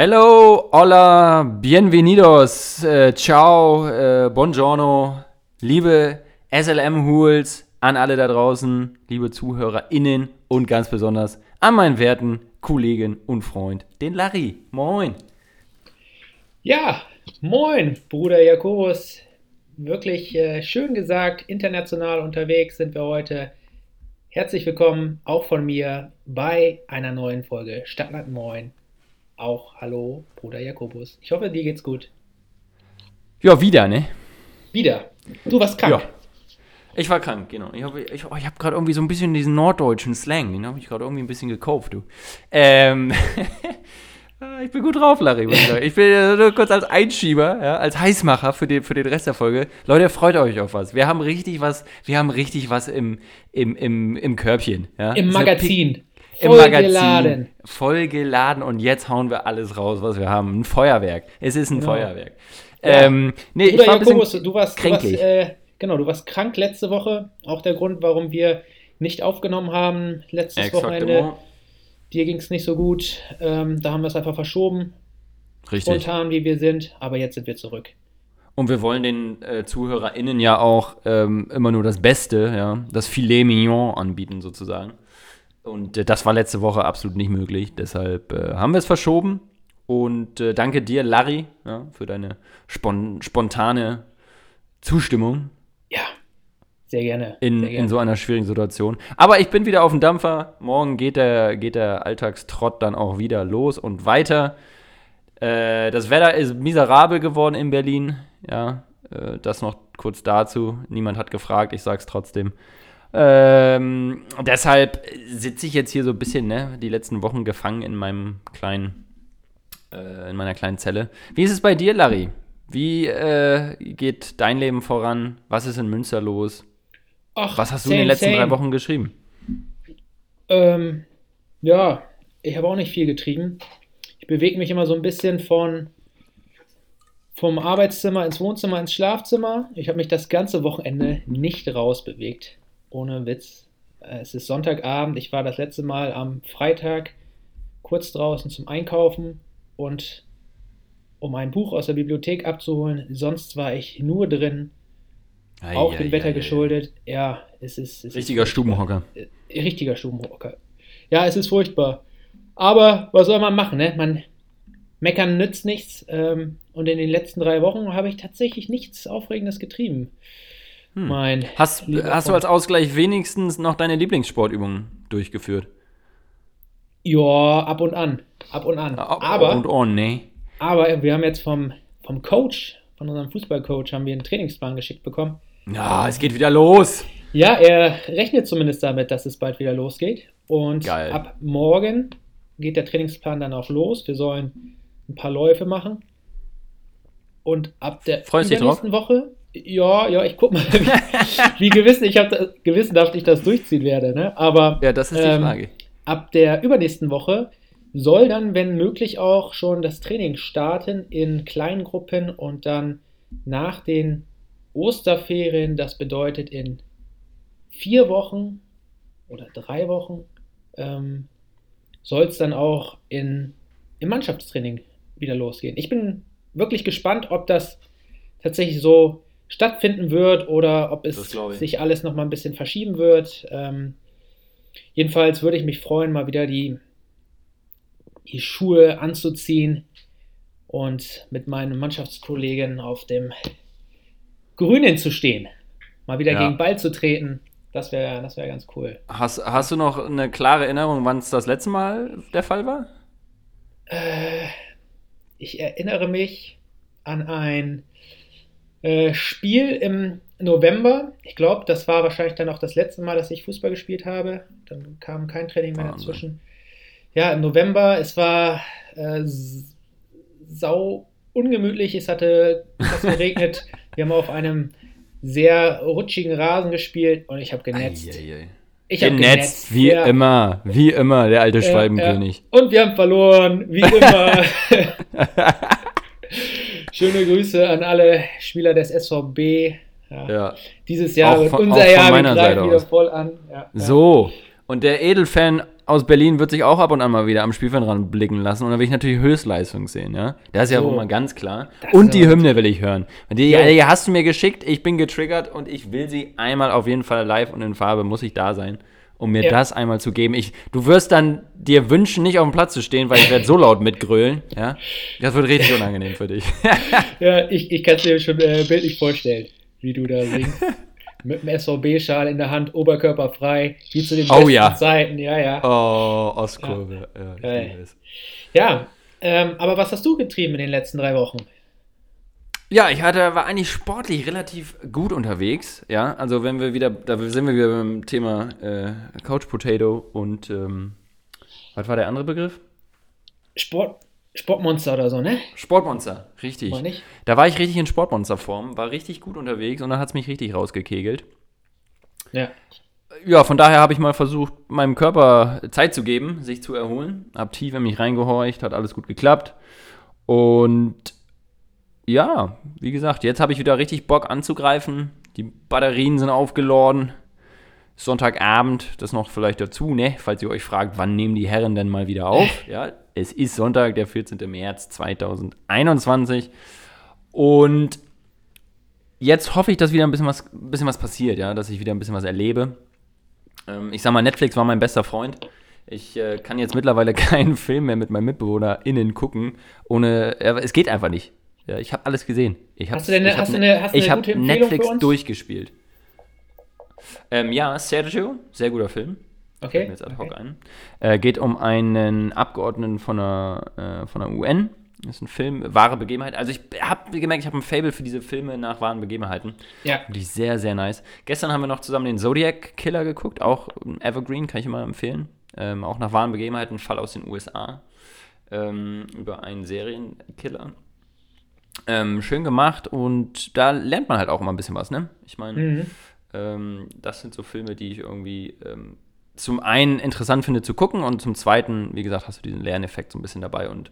Hello, hola, bienvenidos, äh, ciao, äh, buongiorno, liebe SLM-Hools, an alle da draußen, liebe ZuhörerInnen und ganz besonders an meinen werten Kollegen und Freund, den Larry. Moin. Ja, moin, Bruder Jakobus. Wirklich äh, schön gesagt, international unterwegs sind wir heute. Herzlich willkommen auch von mir bei einer neuen Folge Stadtland Moin. Auch hallo, Bruder Jakobus. Ich hoffe, dir geht's gut. Ja, wieder, ne? Wieder. Du warst krank. Ja. Ich war krank, genau. Ich habe ich, oh, ich hab gerade irgendwie so ein bisschen diesen norddeutschen Slang, den habe ich gerade irgendwie ein bisschen gekauft, du. Ähm, ich bin gut drauf, Larry. Ich bin nur kurz als Einschieber, ja, als Heißmacher für den, für den Rest der Folge. Leute, freut euch auf was. Wir haben richtig was, wir haben richtig was im, im, im, im Körbchen. Ja? Im Magazin. Im Magazin. Voll geladen und jetzt hauen wir alles raus, was wir haben. Ein Feuerwerk. Es ist ein Genau. Feuerwerk. Ja. Ähm, nee, Bruder ich war ein Jakobus, du warst, du warst kränklich. äh, genau, du warst krank letzte Woche. Auch der Grund, warum wir nicht aufgenommen haben letztes Wochenende. Exakt. Dir ging es nicht so gut. Ähm, da haben wir es einfach verschoben, Richtig. spontan wie wir sind. Aber jetzt sind wir zurück. Und wir wollen den äh, ZuhörerInnen ja auch ähm, immer nur das Beste, ja, das Filet Mignon anbieten sozusagen. Und äh, das war letzte Woche absolut nicht möglich. Deshalb äh, haben wir es verschoben. Und äh, danke dir, Larry, ja, für deine spon spontane Zustimmung Ja, sehr gerne. in, sehr gerne. in so einer schwierigen Situation. Aber ich bin wieder auf dem Dampfer. Morgen geht der, geht der Alltagstrott dann auch wieder los und weiter. Äh, das Wetter ist miserabel geworden in Berlin. Ja, äh, das noch kurz dazu. Niemand hat gefragt, ich sag's trotzdem. Ähm, deshalb sitze ich jetzt hier so ein bisschen, ne, die letzten Wochen gefangen in meinem kleinen, äh, in meiner kleinen Zelle. Wie ist es bei dir, Larry? Wie äh, geht dein Leben voran? Was ist in Münster los? Ach, Was hast du in same, den letzten same. drei Wochen geschrieben? Ähm, ja, ich habe auch nicht viel getrieben. Ich bewege mich immer so ein bisschen von vom Arbeitszimmer ins Wohnzimmer ins Schlafzimmer. Ich habe mich das ganze Wochenende nicht rausbewegt. Ohne Witz. Äh, Es ist Sonntagabend. Ich war das letzte Mal am Freitag kurz draußen zum Einkaufen und um ein Buch aus der Bibliothek abzuholen. Sonst war ich nur drin, auch dem Wetter geschuldet. Ja, es ist. Es ist Richtiger furchtbar. Stubenhocker. Äh, Richtiger Stubenhocker. Ja, es ist furchtbar. Aber was soll man machen, ne? Man meckern nützt nichts. Ähm, und in den letzten drei Wochen habe ich tatsächlich nichts Aufregendes getrieben. Mein Hast, hast du als Ausgleich wenigstens noch deine Lieblingssportübungen durchgeführt? Ja, ab und an. Ab und an. Ab- aber, Und oh, nee. aber wir haben jetzt vom, vom Coach, von unserem Fußballcoach, haben wir einen Trainingsplan geschickt bekommen. Ja, es geht wieder los. Ja, er rechnet zumindest damit, dass es bald wieder losgeht. Und Geil. ab morgen geht der Trainingsplan dann auch los. Wir sollen ein paar Läufe machen. Und ab der übernächsten Woche, ja, ja, ich guck mal, wie, wie gewissen, ich habe gewissenhaft ich das durchziehen werde. Ne? Aber Ja, das ist die ähm, Frage. ab der übernächsten Woche soll dann, wenn möglich, auch schon das Training starten in kleinen Gruppen und dann nach den Osterferien, das bedeutet in vier Wochen oder drei Wochen, ähm, soll es dann auch in, im Mannschaftstraining wieder losgehen. Ich bin wirklich gespannt, ob das tatsächlich so stattfinden wird oder ob es sich alles noch mal ein bisschen verschieben wird. Ähm, jedenfalls würde ich mich freuen, mal wieder die, die Schuhe anzuziehen und mit meinen Mannschaftskollegen auf dem Grünen zu stehen. Mal wieder Ja. gegen Ball zu treten. Das wäre das wär ganz cool. Hast, hast du noch eine klare Erinnerung, wann es das letzte Mal der Fall war? Äh, ich erinnere mich an ein äh, Spiel im November. Ich glaube, das war wahrscheinlich dann auch das letzte Mal, dass ich Fußball gespielt habe. Dann kam kein Training mehr Wahnsinn. dazwischen. Ja, im November, es war äh, sau ungemütlich. Es hatte fast geregnet. Wir haben auf einem sehr rutschigen Rasen gespielt und ich habe genetzt. Eieiei. Ich habe Genetzt, wie ja. immer. Wie immer, der alte Schwalbenkönig. Ja. Und wir haben verloren, wie immer. Schöne Grüße an alle Spieler des SVB. Ja. Ja. Dieses Jahr Auch wird von- unser Jahr, wir meiner greifen Seite wieder aus. voll an. Ja, ja. So. Und der Edelfan aus Berlin wird sich auch ab und an mal wieder am Spielfeldrand blicken lassen. Und da will ich natürlich Höchstleistung sehen, ja. Das ist ja So. wohl mal ganz klar. Das Und die Hymne will ich hören. Die, Jo. die hast du mir geschickt, ich bin getriggert und ich will sie einmal auf jeden Fall live und in Farbe, muss ich da sein, um mir Ja. das einmal zu geben. Ich, du wirst dann dir wünschen, nicht auf dem Platz zu stehen, weil ich werde so laut mitgrölen, ja. Das wird richtig unangenehm für dich. Ja, ich, ich kann es dir schon äh, bildlich vorstellen, wie du da singst. Mit dem SVB-Schal in der Hand, Oberkörper frei, wie zu den Oh besten ja. Zeiten. Ja, ja. oh, Ostkurve. Ja, es. Ja, ähm, aber was hast du getrieben in den letzten drei Wochen? Ja, ich hatte, war eigentlich sportlich relativ gut unterwegs. Ja, also wenn wir wieder, da sind wir wieder beim Thema äh, Couch Potato und ähm, was war der andere Begriff? Sport, Sportmonster oder so, ne? Sportmonster, richtig. Meine ich? Da war ich richtig in Sportmonsterform, war richtig gut unterwegs und dann hat es mich richtig rausgekegelt. Ja. Ja, von daher habe ich mal versucht, meinem Körper Zeit zu geben, sich zu erholen. Hab tief in mich reingehorcht, hat alles gut geklappt. Und ja, wie gesagt, jetzt habe ich wieder richtig Bock anzugreifen. Die Batterien sind aufgeladen. Sonntagabend, das noch vielleicht dazu, ne? Falls ihr euch fragt, wann nehmen die Herren denn mal wieder auf? Ja, es ist Sonntag, der 14. März 2021. Und jetzt hoffe ich, dass wieder ein bisschen was, ein bisschen was passiert, ja, dass ich wieder ein bisschen was erlebe. Ähm, ich sag mal, Netflix war mein bester Freund. Ich äh, kann jetzt mittlerweile keinen Film mehr mit meinen MitbewohnerInnen gucken, ohne. Ja, es geht einfach nicht. Ja, ich habe alles gesehen. Ich hab, Hast du denn eine- ich hast ne- eine- hast du ich eine hab gute Empfehlung Netflix für uns? durchgespielt. Ähm, ja, Sergio, sehr guter Film. Fällt Okay. mir jetzt ad hoc okay. ein. Äh, geht um einen Abgeordneten von der, äh, von der UN. Das ist ein Film, wahre Begebenheit. Also ich habe gemerkt, ich habe ein Fable für diese Filme nach wahren Begebenheiten. Ja. Wirklich sehr, sehr nice. Gestern haben wir noch zusammen den Zodiac Killer geguckt, auch Evergreen, kann ich immer empfehlen. Ähm, auch nach wahren Begebenheiten, Fall aus den USA. Ähm, über einen Serienkiller. Ähm, schön gemacht und da lernt man halt auch immer ein bisschen was, ne? Ich meine, Mhm. ähm, das sind so Filme, die ich irgendwie ähm, zum einen interessant finde zu gucken und zum zweiten, wie gesagt, hast du diesen Lerneffekt so ein bisschen dabei und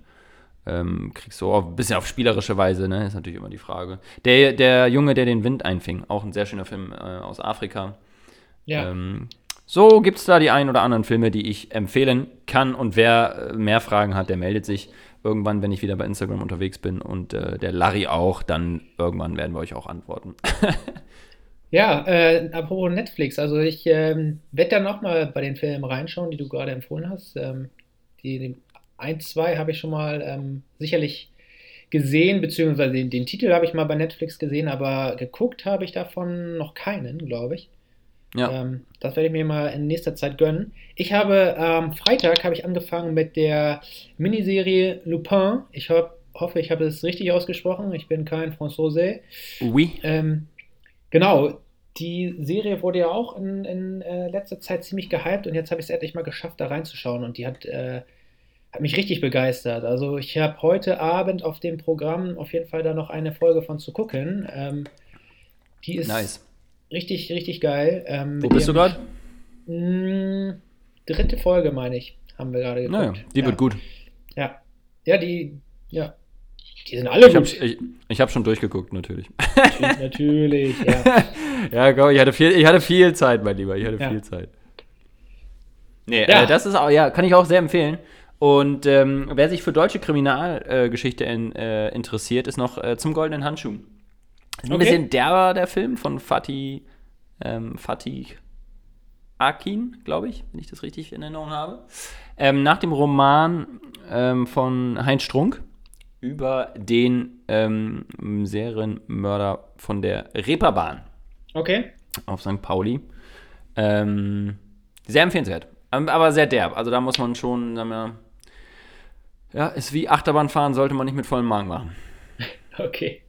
ähm, kriegst so ein bisschen auf spielerische Weise, ne? Ist natürlich immer die Frage. Der, der Junge, der den Wind einfing, auch ein sehr schöner Film äh, aus Afrika. Ja. Ähm, so gibt es da die ein oder anderen Filme, die ich empfehlen kann. Und wer äh, mehr Fragen hat, der meldet sich irgendwann, wenn ich wieder bei Instagram unterwegs bin. Und äh, der Larry auch, dann irgendwann werden wir euch auch antworten. Ja, äh, apropos Netflix, also ich ähm, werde dann nochmal bei den Filmen reinschauen, die du gerade empfohlen hast. Ähm, die, die ein, zwei habe ich schon mal ähm, sicherlich gesehen, beziehungsweise den, den Titel habe ich mal bei Netflix gesehen, aber geguckt habe ich davon noch keinen, glaube ich. Ja. Ähm, das werde ich mir mal in nächster Zeit gönnen. Ich habe am Freitag habe ich angefangen mit der Miniserie Lupin. Ich hab, hoffe, ich habe es richtig ausgesprochen. Ich bin kein Franzose. Oui. Ähm, genau, die Serie wurde ja auch in, in äh, letzter Zeit ziemlich gehypt und jetzt habe ich es endlich mal geschafft, da reinzuschauen und die hat, äh, hat mich richtig begeistert. Also ich habe heute Abend auf dem Programm auf jeden Fall da noch eine Folge von zu gucken. Ähm, die ist Nice. Richtig, richtig geil. Ähm, Wo bist du ihrem- gerade? Mm, dritte Folge, meine ich, haben wir gerade geguckt. Naja, die ja. wird gut. Ja, ja, die, ja, die sind alle Ich habe gut. ich, ich hab schon durchgeguckt, natürlich. Natürlich, ja. ja, komm, ich hatte viel, ich hatte viel Zeit, mein Lieber. Ich hatte Ja. viel Zeit. Nee, Ja. äh, das ist auch, ja, kann ich auch sehr empfehlen. Und ähm, wer sich für deutsche Kriminalgeschichte äh, in, äh, interessiert, ist noch äh, zum Goldenen Handschuh. Ein Okay. bisschen derber, der Film von Fatih, ähm, Fatih Akin, glaube ich, wenn ich das richtig in Erinnerung habe. Ähm, nach dem Roman ähm, von Heinz Strunk über den ähm, Serienmörder von der Reeperbahn Okay. auf St. Pauli. Ähm, sehr empfehlenswert. Ähm, Aber sehr derb. Also da muss man schon, sagen wir, ja, ist wie Achterbahnfahren, sollte man nicht mit vollem Magen machen. Okay.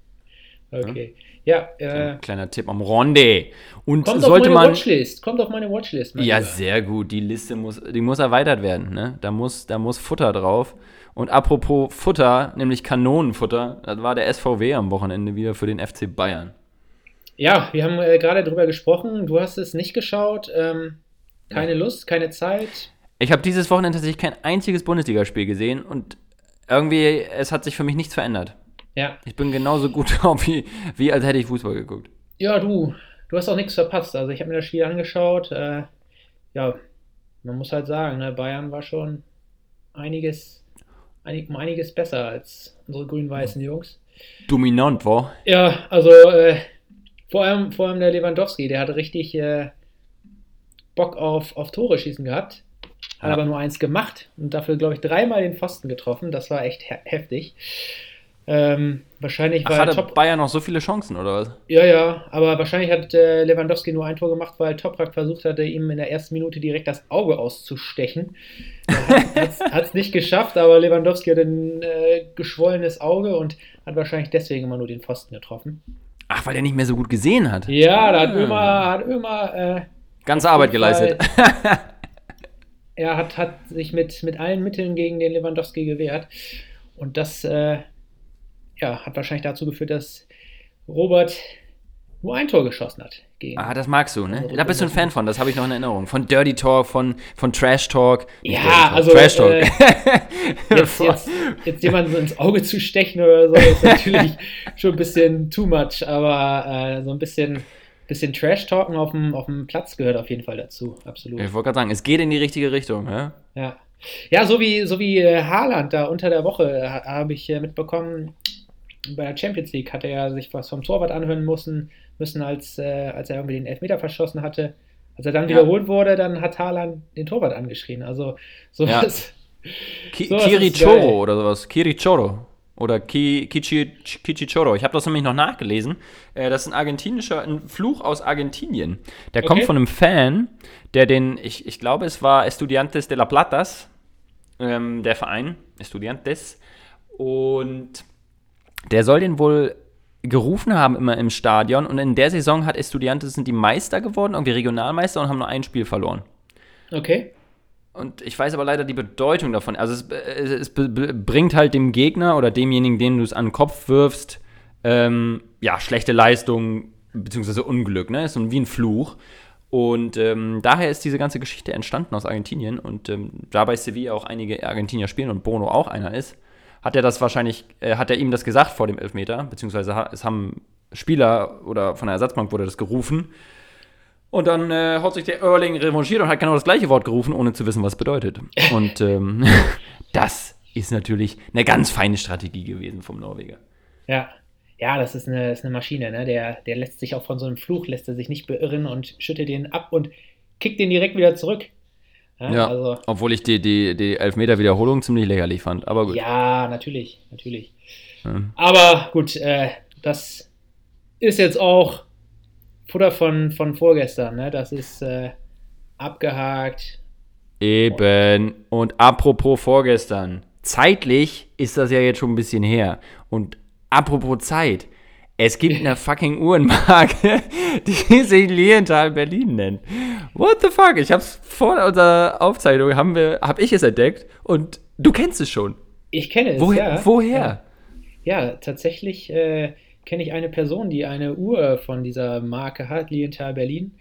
Okay. Ja, äh, Kleiner Tipp am Ronde. Und kommt sollte auf meine man. Watchlist. Kommt auf meine Watchlist. mein Ja, Lieber. sehr gut. Die Liste muss, die muss erweitert werden. Ne? Da, muss, da muss Futter drauf. Und apropos Futter, nämlich Kanonenfutter, das war der SVW am Wochenende wieder für den FC Bayern. Ja, wir haben äh, gerade drüber gesprochen. Du hast es nicht geschaut. Ähm, keine Lust, keine Zeit. Ich habe dieses Wochenende tatsächlich kein einziges Bundesligaspiel gesehen und irgendwie, es hat sich für mich nichts verändert. Ja. Ich bin genauso gut drauf, wie, wie als hätte ich Fußball geguckt. Ja, du, du hast auch nichts verpasst. Also ich habe mir das Spiel angeschaut. Äh, ja, man muss halt sagen, ne, Bayern war schon einiges, einig, um einiges besser als unsere grün-weißen Jungs. Dominant, war. Ja, also äh, vor, allem, vor allem der Lewandowski, der hat richtig äh, Bock auf, auf Tore schießen gehabt. Hat Ja. aber nur eins gemacht und dafür, glaube ich, dreimal den Pfosten getroffen. Das war echt he heftig. Ähm, wahrscheinlich Ach, war hatte top. Bayern noch so viele Chancen, oder was? Ja, ja, aber wahrscheinlich hat äh, Lewandowski nur ein Tor gemacht, weil Toprak versucht hatte, ihm in der ersten Minute direkt das Auge auszustechen. Hat es nicht geschafft, aber Lewandowski hat ein äh, geschwollenes Auge und hat wahrscheinlich deswegen immer nur den Pfosten getroffen. Ach, weil er nicht mehr so gut gesehen hat. Ja, da hat Ah. Ömer, hat Ömer äh, Ganze Arbeit geleistet. er hat, hat sich mit, mit allen Mitteln gegen den Lewandowski gewehrt. Und das äh, ja, hat wahrscheinlich dazu geführt, dass Robert nur ein Tor geschossen hat. Gegen. Ah, das magst du, ne? Da bist du ein Fan von, das habe ich noch in Erinnerung. Von Dirty Talk, von, von Trash Talk. Ja, Talk, also, Trash Talk. äh, jetzt, jetzt, jetzt jemanden so ins Auge zu stechen oder so, ist natürlich schon ein bisschen too much, aber äh, so ein bisschen, bisschen Trash-Talken auf dem, auf dem Platz gehört auf jeden Fall dazu, absolut. ich wollte gerade sagen, es geht in die richtige Richtung, ja? Ja, ja so wie, so wie äh, Haaland da unter der Woche äh, ha- habe ich äh, mitbekommen, bei der Champions League hat er ja sich was vom Torwart anhören müssen, müssen als, äh, als er irgendwie den Elfmeter verschossen hatte. Als er dann Ja. wiederholt wurde, dann hat Haaland den Torwart angeschrien. Also sowas. Ki Sowas. Kirichoro oder sowas. Kirichoro. Oder Ki Kichi Kichichoro. Ich habe das nämlich noch nachgelesen. Äh, das ist ein argentinischer, ein Fluch aus Argentinien. Der kommt Okay. von einem Fan, der den, ich, ich glaube, es war Estudiantes de la Platas, ähm, der Verein, Estudiantes. Und der soll den wohl gerufen haben immer im Stadion. Und in der Saison hat Estudiantes sind die Meister geworden, irgendwie Regionalmeister und haben nur ein Spiel verloren. Okay. Und ich weiß aber leider die Bedeutung davon. Also es, es, es be- bringt halt dem Gegner oder demjenigen, dem du es an den Kopf wirfst, ähm, ja, schlechte Leistung beziehungsweise Unglück, ne? Ist so wie ein Fluch. Und ähm, daher ist diese ganze Geschichte entstanden aus Argentinien. Und ähm, da bei Sevilla auch einige Argentinier spielen und Bono auch einer ist, hat er das wahrscheinlich, äh, hat er ihm das gesagt vor dem Elfmeter, beziehungsweise ha es haben Spieler oder von der Ersatzbank wurde das gerufen. Und dann äh, hat sich der Erling revanchiert und hat genau das gleiche Wort gerufen, ohne zu wissen, was es bedeutet. Und ähm, das ist natürlich eine ganz feine Strategie gewesen vom Norweger. Ja. Ja, das ist eine, ist eine Maschine, ne? Der, der lässt sich auch von so einem Fluch, lässt er sich nicht beirren und schüttelt den ab und kickt den direkt wieder zurück. Ja, Ja, also, obwohl ich die, die, die Elfmeter-Wiederholung ziemlich lächerlich fand. Aber gut. ja natürlich, natürlich. Ja. Aber gut, äh, das ist jetzt auch Futter von, von vorgestern, ne? Das ist äh, abgehakt. Eben. Und apropos vorgestern. Zeitlich ist das ja jetzt schon ein bisschen her. Und apropos Zeit. Es gibt eine fucking Uhrenmarke, die sich Lienthal Berlin nennt. What the fuck? Ich hab's vor unserer Aufzeichnung, haben wir, hab ich es entdeckt und du kennst es schon. Ich kenne es, Woher? ja. woher? Ja, ja tatsächlich äh, kenne ich eine Person, die eine Uhr von dieser Marke hat, Lienthal Berlin.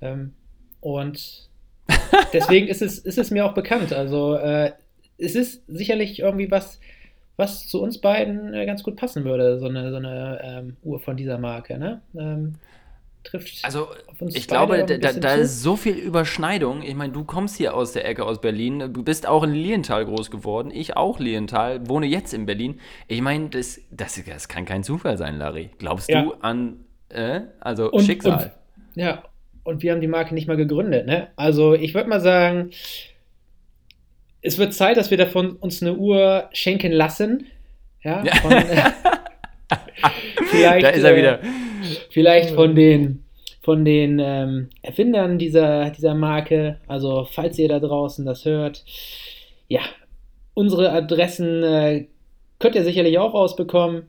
Ähm, und deswegen ist es, ist es mir auch bekannt. Also äh, es ist sicherlich irgendwie was, was zu uns beiden äh, ganz gut passen würde, so eine, so eine ähm, Uhr von dieser Marke. Ne? Ähm, trifft Also, auf uns ich glaube, da, da ist so viel Überschneidung. Ich meine, du kommst hier aus der Ecke aus Berlin, du bist auch in Lienthal groß geworden, ich auch Lienthal, wohne jetzt in Berlin. Ich meine, das, das, das kann kein Zufall sein, Larry. Glaubst Ja. du an, äh, also Und- Schicksal? Ja, und wir haben die Marke nicht mal gegründet, ne? Also ich würde mal sagen, es wird Zeit, dass wir davon uns eine Uhr schenken lassen. Ja, von, äh, vielleicht, da ist er äh, wieder. Vielleicht von den, von den ähm, Erfindern dieser, dieser Marke. Also, falls ihr da draußen das hört, ja, unsere Adressen äh, könnt ihr sicherlich auch rausbekommen.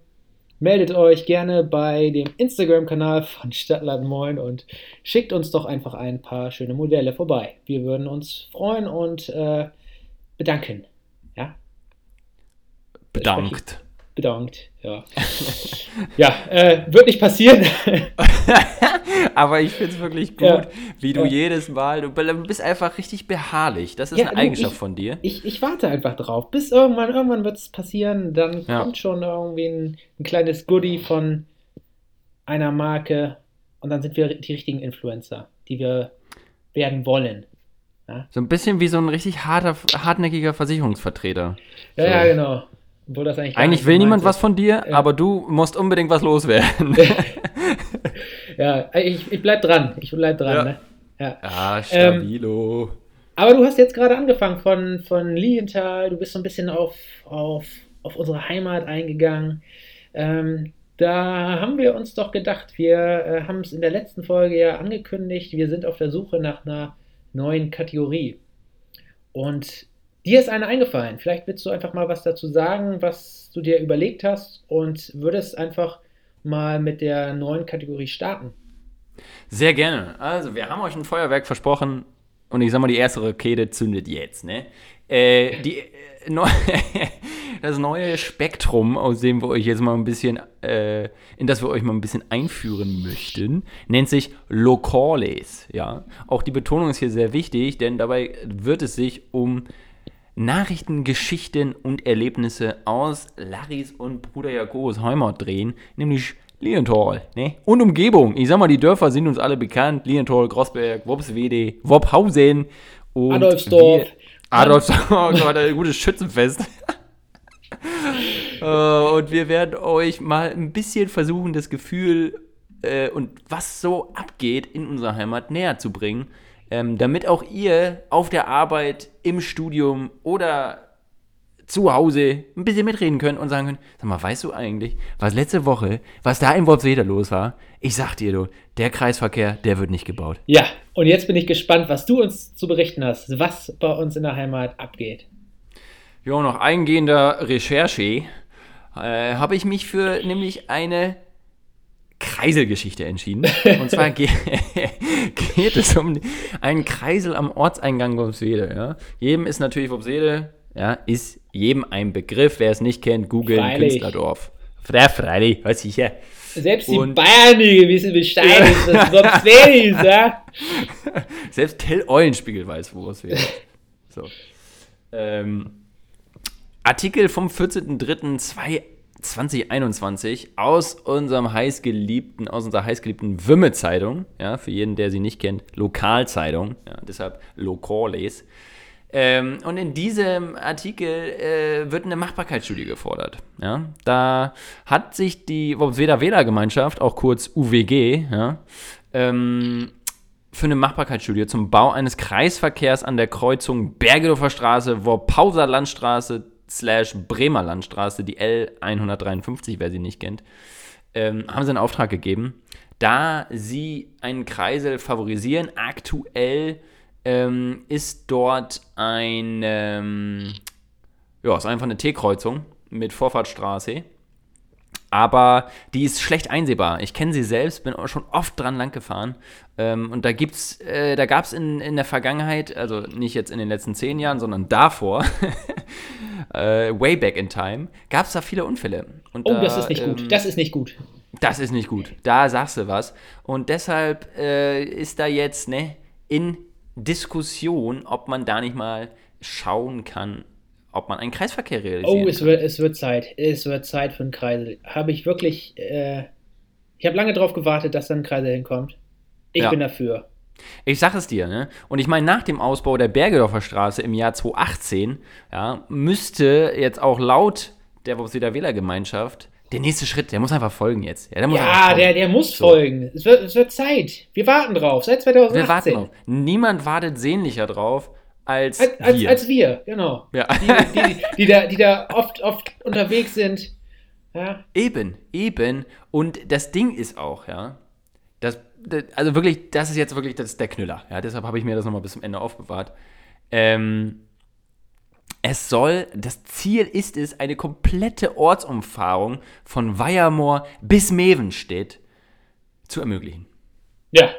meldet euch gerne bei dem Instagram-Kanal von Stadtland Moin und schickt uns doch einfach ein paar schöne Modelle vorbei. Wir würden uns freuen und äh, bedanken. Ja, Bedankt. bedankt. Ja, ja äh, wird nicht passieren. Aber ich finde es wirklich gut, Ja. wie du Ja. jedes Mal, du bist einfach richtig beharrlich. Das ist Ja, eine Eigenschaft ich- von dir. Ich, ich warte einfach drauf. Bis irgendwann, irgendwann wird es passieren. Dann kommt schon irgendwie ein, ein kleines Goodie von einer Marke und dann sind wir die richtigen Influencer, die wir werden wollen. So ein bisschen wie so ein richtig harter, hartnäckiger Versicherungsvertreter. Ja, So. ja, genau. Obwohl das eigentlich Eigentlich will niemand meins was von dir, Ja. aber du musst unbedingt was loswerden. ist. Ja, ich, ich bleib dran. Ich bleib dran. Ja. Ne? Ja. ah, stabilo. Aber du hast jetzt gerade angefangen von, von Lilienthal, du bist so ein bisschen auf, auf, auf unsere Heimat eingegangen. Ähm, da haben wir uns doch gedacht, wir äh, haben es in der letzten Folge ja angekündigt, wir sind auf der Suche nach einer neuen Kategorie. Und dir ist eine eingefallen. Vielleicht willst du einfach mal was dazu sagen, was du dir überlegt hast und würdest einfach mal mit der neuen Kategorie starten. Sehr gerne. Also, wir haben euch ein Feuerwerk versprochen und ich sag mal, die erste Rakete zündet jetzt, ne? Äh, die, äh, das neue Spektrum, aus dem wir euch jetzt mal ein bisschen, äh, in das wir euch mal ein bisschen einführen möchten, nennt sich Locales, ja? Auch die Betonung ist hier sehr wichtig, denn dabei wird es sich um Nachrichten, Geschichten und Erlebnisse aus Laris und Bruder Jakobs Heimat drehen, nämlich Lienthal ne? und Umgebung. Ich sag mal, die Dörfer sind uns alle bekannt. Lienthal, Grossberg, Wopswede, Wopphausen und Adolfsdorf. Adolfsdorf, oh Gott, ein gutes Schützenfest. Äh, und wir werden euch mal ein bisschen versuchen, das Gefühl äh, und was so abgeht in unserer Heimat näher zu bringen, ähm, damit auch ihr auf der Arbeit, im Studium oder zu Hause ein bisschen mitreden könnt und sagen könnt, sag mal, weißt du eigentlich, was letzte Woche, was da in Worpswede los war? Ich sag dir, du, der Kreisverkehr, der wird nicht gebaut. Ja, und jetzt bin ich gespannt, was du uns zu berichten hast, was bei uns in der Heimat abgeht. Ja, nach eingehender Recherche äh, habe ich mich für nämlich eine Kreiselgeschichte entschieden. Und zwar ge geht es um einen Kreisel am Ortseingang Worpswede. Ja. Jedem ist natürlich Worpswede, ja, ist jedem ein Begriff. Wer es nicht kennt, googeln. Künstlerdorf. Ja, freilich, was sicher. Selbst die Bayern, die wissen Bescheid, was Worpswede ist, ja? Selbst Till Eulenspiegel weiß, wo es wäre. So. Ähm, Artikel vom 14.03.2021 aus unserem heißgeliebten, aus unserer heißgeliebten Wümme-Zeitung, ja, für jeden, der sie nicht kennt, Lokalzeitung, ja, deshalb Locales. Ähm, und in diesem Artikel äh, wird eine Machbarkeitsstudie gefordert. Ja? Da hat sich die Worpsweder Wählergemeinschaft, auch kurz UWG, ja, ähm, für eine Machbarkeitsstudie zum Bau eines Kreisverkehrs an der Kreuzung Bergedorfer Straße, Worpauser Landstraße slash Bremer Landstraße, die L153, wer sie nicht kennt, ähm, haben sie einen Auftrag gegeben, da sie einen Kreisel favorisieren. Aktuell ähm, ist dort ein, ähm, ja, ist einfach eine T-Kreuzung mit Vorfahrtsstraße. Aber die ist schlecht einsehbar. Ich kenne sie selbst, bin auch schon oft dran lang gefahren. Ähm, und da gibt's, äh, da gab es in, in der Vergangenheit, also nicht jetzt in den letzten zehn Jahren, sondern davor, äh, way back in time, gab es da viele Unfälle. Und Oh, da, das ist nicht ähm, gut. Das ist nicht gut. das ist nicht gut. Da sagst du was. Und deshalb äh, ist da jetzt ne, in Diskussion, ob man da nicht mal schauen kann, ob man einen Kreisverkehr realisieren Oh, es wird, es wird Zeit. Es wird Zeit für einen Kreisel. Habe ich wirklich. Äh, ich habe lange darauf gewartet, dass dann ein Kreisel hinkommt. Ich Ja. bin dafür. Ich sag es dir, ne? Und ich meine, nach dem Ausbau der Bergedorfer Straße im Jahr 2018, ja, müsste jetzt auch laut der Wopsweder Wählergemeinschaft der nächste Schritt, der muss einfach folgen jetzt. Ja, der muss Ja, der, der muss So. folgen. Es wird, es wird Zeit. Wir warten drauf. Seit 2018. Wir warten drauf. Niemand wartet sehnlicher drauf als, Als, als, wir. als wir, genau. Ja. Die, die, die, da, die da oft, oft unterwegs sind. Ja. Eben, eben. Und das Ding ist auch, ja, das, das, also wirklich, das ist jetzt wirklich das der Knüller. Ja, deshalb habe ich mir das nochmal bis zum Ende aufbewahrt. Ähm, Es soll, das Ziel ist es, eine komplette Ortsumfahrung von Weiermoor bis Mevenstedt zu ermöglichen. Ja,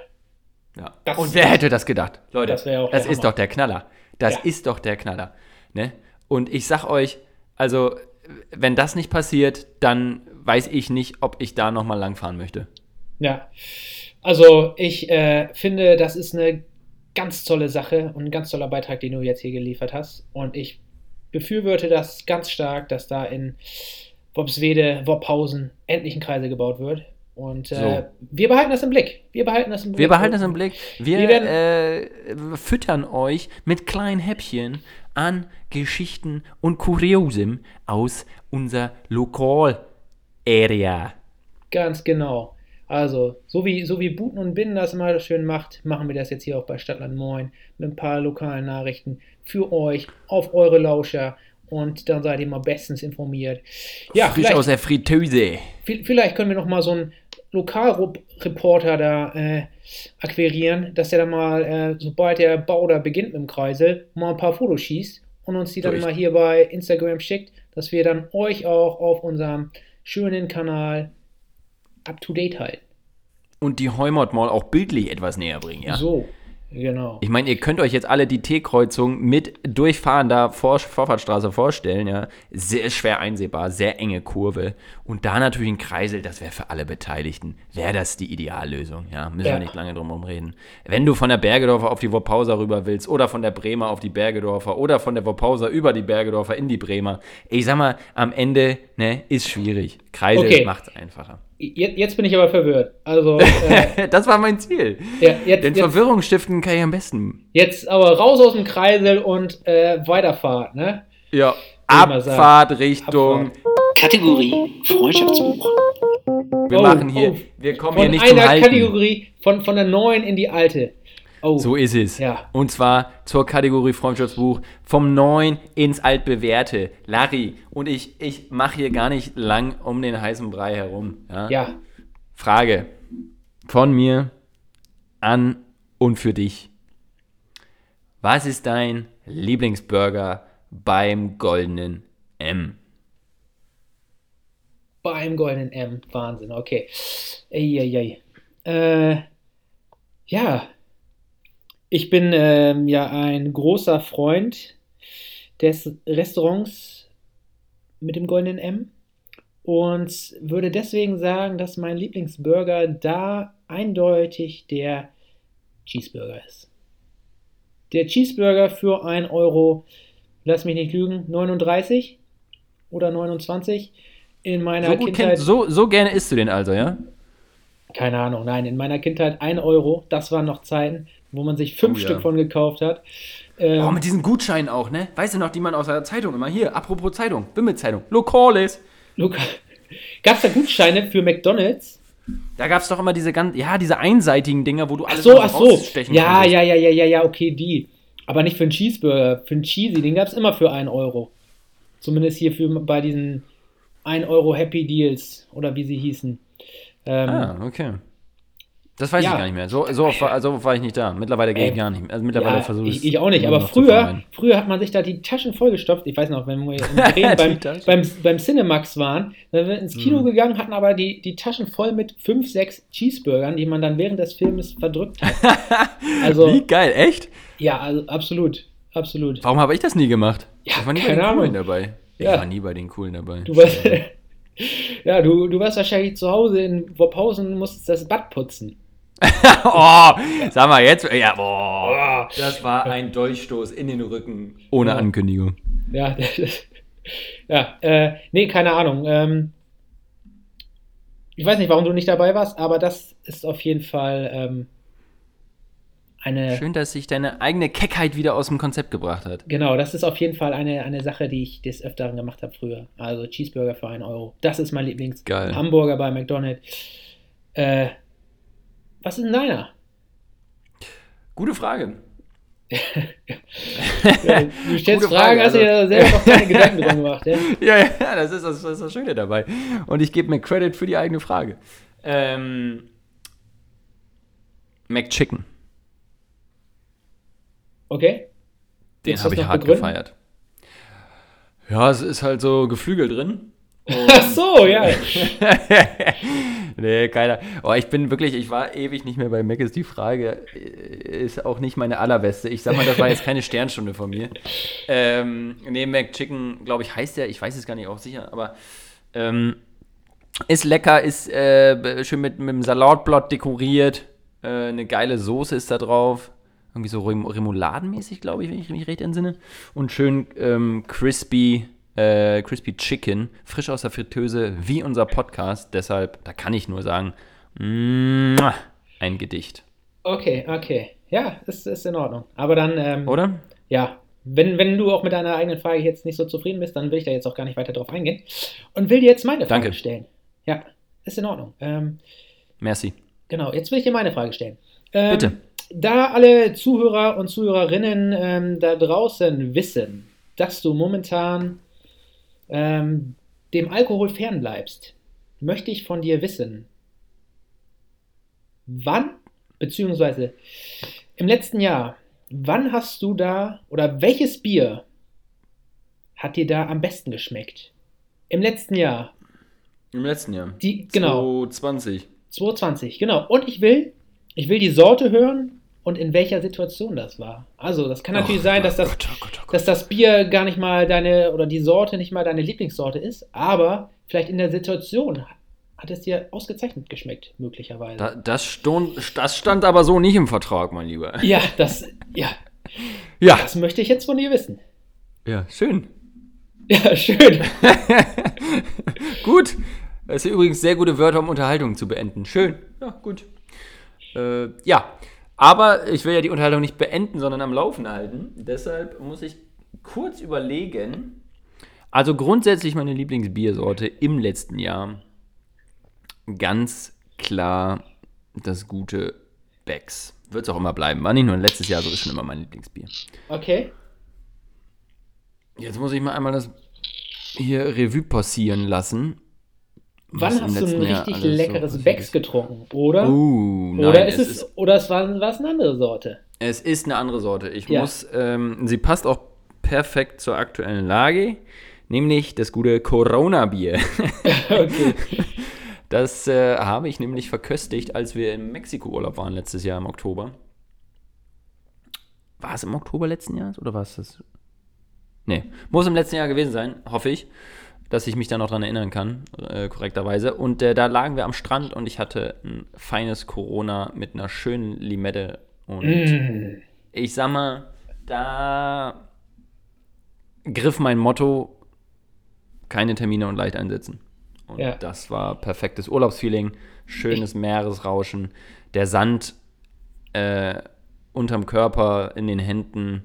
Ja. Das- Und wer hätte das gedacht? Leute, Das das, ist Hammer. doch der Knaller. Das Ja. ist doch der Knaller. Ne? Und ich sag euch, also, wenn das nicht passiert, dann weiß ich nicht, ob ich da nochmal langfahren möchte. ja. Also ich äh, finde, das ist eine ganz tolle Sache und ein ganz toller Beitrag, den du jetzt hier geliefert hast. Und ich befürworte das ganz stark, dass da in Wobswede, Wobhausen endlich ein Kreisel gebaut wird. Und äh, So. wir behalten das im Blick. Wir behalten das im Blick. Wir behalten das im Blick. Wir, Wir werden- äh, füttern euch mit kleinen Häppchen an Geschichten und Kuriosem aus unser Lokal-Area. Ganz genau. Also, so wie, so wie Buten und Binnen das immer schön macht, machen wir das jetzt hier auch bei Stadtland Moin mit ein paar lokalen Nachrichten für euch auf eure Lauscher und dann seid ihr mal bestens informiert. Ja, Frisch vielleicht, aus der Fritteuse. vi- vielleicht können wir noch mal so einen Lokalreporter da äh, akquirieren, dass der dann mal, äh, sobald der Bau da beginnt mit dem Kreisel, mal ein paar Fotos schießt und uns die dann ich- mal hier bei Instagram schickt, dass wir dann euch auch auf unserem schönen Kanal up to date halten. Und die Heumott mal auch bildlich etwas näher bringen, ja? So, genau. Ich meine, ihr könnt euch jetzt alle die T-Kreuzung mit durchfahrender Vor Vorfahrtsstraße vorstellen, ja. Sehr schwer einsehbar, sehr enge Kurve. Und da natürlich ein Kreisel, das wäre für alle Beteiligten, wäre das die Ideallösung, ja. Müssen Ja. wir nicht lange drum reden. Wenn du von der Bergedorfer auf die Woppauser rüber willst oder von der Bremer auf die Bergedorfer oder von der Woppauser über die Bergedorfer in die Bremer, ich sag mal, am Ende, ne, ist schwierig. Kreisel Okay. macht's einfacher. Jetzt, jetzt bin ich aber verwirrt. Also, äh, Das war mein Ziel. ja, jetzt, Denn jetzt, Verwirrung stiften kann ich am besten. jetzt aber raus aus dem Kreisel und äh, Weiterfahrt, ne? Ja. Abfahrt Richtung. Abfahrt. Kategorie Freundschaftsbuch. Wir Oh, machen hier, oh. wir kommen Von hier nicht zum einer Halten. Kategorie, von, von der neuen in die alte. Oh, So ist es. Ja. Und zwar zur Kategorie Freundschaftsbuch vom Neuen ins Altbewährte. Larry, und ich, ich mache hier gar nicht lang um den heißen Brei herum. Ja? ja. Frage von mir an und für dich. Was ist dein Lieblingsburger beim Goldenen M? Beim goldenen M. Wahnsinn, okay. Eieiei. Äh, ja. Ich bin ähm, ja ein großer Freund des Restaurants mit dem goldenen M und würde deswegen sagen, dass mein Lieblingsburger da eindeutig der Cheeseburger ist. Der Cheeseburger für 1 Euro, lass mich nicht lügen, 39 oder 29 in meiner So, Kindheit. kennt, so, so gerne isst du den also, ja? Keine Ahnung, nein, in meiner Kindheit 1 Euro, das waren noch Zeiten, wo man sich fünf Oh ja. Stück von gekauft hat. Ähm, Oh, mit diesen Gutscheinen auch, ne? Weißt du noch, die man aus der Zeitung immer hier, apropos Zeitung, Wimmelzeitung, Lokales. Gab es da Gutscheine für McDonalds? Da gab es doch immer diese ganz, ja, diese einseitigen Dinger, wo du Ach alles so, mal ach so. Ja, konntest. ja, ja, ja, ja, ja, okay, die. Aber nicht für einen Cheeseburger. Für einen Cheesy, den gab es immer für 1 Euro. Zumindest hier für, bei diesen 1 Euro Happy Deals oder wie sie hießen. Ähm, Ah, okay. Das weiß Ja. ich gar nicht mehr. So, so, oft war, so oft war ich nicht da. Mittlerweile gehe ich Ey, gar nicht mehr. Also mittlerweile Ja, versuche ich, ich auch nicht, aber früher, früher hat man sich da die Taschen vollgestopft. Ich weiß noch, wenn wir beim, beim, beim Cinemax waren, dann sind wir ins Kino Mhm. gegangen, hatten aber die, die Taschen voll mit 5, 6 Cheeseburgern, die man dann während des Filmes verdrückt hat. Also, Wie geil, echt? ja, also absolut, absolut. Warum habe ich das nie gemacht? Ja, ich war nie bei den Coolen Ahnung. dabei. Ich Ja. war nie bei den Coolen dabei. Du warst, ja, du, du warst wahrscheinlich zu Hause in Worphausen und musstest das Bad putzen. oh, sag mal jetzt. Ja, boah. Das war ein Dolchstoß in den Rücken. Ohne Ja. Ankündigung. Ja, das, ja, äh, nee, keine Ahnung. Ähm, ich weiß nicht, warum du nicht dabei warst, aber das ist auf jeden Fall ähm, eine, Schön, dass sich deine eigene Keckheit wieder aus dem Konzept gebracht hat. genau, das ist auf jeden Fall eine, eine Sache, die ich des Öfteren gemacht habe früher. Also Cheeseburger für 1 Euro. Das ist mein Lieblings. Geil. Hamburger bei McDonald's. Äh, was ist denn deiner? Gute Frage. Ja, du stellst Gute Fragen, Frage, hast du dir selber noch keine Gedanken drum gemacht, ja? Ja, ja, das ist das, das, ist das Schöne dabei. Und ich gebe mir Credit für die eigene Frage. Ähm, McChicken. Okay? Den habe ich hart begründen? gefeiert. Ja, es ist halt so Geflügel drin. Ach so, ja. Nee, keiner. Oh, ich bin wirklich, ich war ewig nicht mehr bei Mac. Ist die Frage, äh, ist auch nicht meine allerbeste. Ich sag mal, das war jetzt keine Sternstunde von mir. Ähm, nee, Mac Chicken, glaube ich, heißt der, ich weiß es gar nicht auch sicher, aber ähm, ist lecker, ist äh, schön mit, mit dem Salatblatt dekoriert. Äh, eine geile Soße ist da drauf. Irgendwie so Rem Remouladenmäßig, glaube ich, wenn ich mich recht entsinne. Und schön ähm, crispy, äh, crispy Chicken, frisch aus der Fritteuse, wie unser Podcast. Deshalb, da kann ich nur sagen, muah, ein Gedicht. Okay, okay. Ja, ist, ist in Ordnung. Aber dann, ähm, Oder? ja, wenn, wenn du auch mit deiner eigenen Frage jetzt nicht so zufrieden bist, dann will ich da jetzt auch gar nicht weiter drauf eingehen. Und will dir jetzt meine Frage Danke. stellen. Ja, ist in Ordnung. Ähm, Merci. Genau, jetzt will ich dir meine Frage stellen. Ähm, Bitte. Da alle Zuhörer und Zuhörerinnen ähm, da draußen wissen, dass du momentan ähm, dem Alkohol fernbleibst, möchte ich von dir wissen, wann, beziehungsweise im letzten Jahr, wann hast du da oder welches Bier hat dir da am besten geschmeckt? Im letzten Jahr. Im letzten Jahr. Die, genau. 2020. 220, genau. Und ich will, ich will die Sorte hören und in welcher Situation das war. Also, das kann natürlich Oh sein, dass das, Gott, oh Gott, oh Gott. dass das Bier gar nicht mal deine oder die Sorte nicht mal deine Lieblingssorte ist, aber vielleicht in der Situation hat es dir ausgezeichnet geschmeckt, möglicherweise. Da, das, stund, das stand aber so nicht im Vertrag, mein Lieber. ja, das, ja, Ja. das möchte ich jetzt von dir wissen. Ja, schön. Ja, schön. gut. Das sind übrigens sehr gute Wörter, um Unterhaltungen zu beenden. Schön. Ja, gut. Äh, ja, aber ich will ja die Unterhaltung nicht beenden, sondern am Laufen halten. Deshalb muss ich kurz überlegen. Also grundsätzlich meine Lieblingsbiersorte im letzten Jahr. Ganz klar das gute Becks. Wird es auch immer bleiben. War nicht nur letztes Jahr so, ist schon immer mein Lieblingsbier. Okay. Jetzt muss ich mal einmal das hier Revue passieren lassen. Wann hast du ein richtig so leckeres passiert Becks getrunken, oder? Uh, nein, oder ist es, es, ist, oder es war, war es eine andere Sorte? es ist eine andere Sorte. Ich Ja. muss, ähm, sie passt auch perfekt zur aktuellen Lage, nämlich das gute Corona-Bier. Okay. Das äh, habe ich nämlich verköstigt, als wir im Mexiko-Urlaub waren letztes Jahr im Oktober. War es im Oktober letzten Jahres oder war es das? Nee, muss im letzten Jahr gewesen sein, hoffe ich, dass ich mich da noch dran erinnern kann, äh, korrekterweise. Und äh, da lagen wir am Strand und ich hatte ein feines Corona mit einer schönen Limette. Und Mm. ich sag mal, da griff mein Motto: keine Termine und leicht einsetzen. Und Ja. das war perfektes Urlaubsfeeling, schönes Meeresrauschen, der Sand äh, unterm Körper, in den Händen,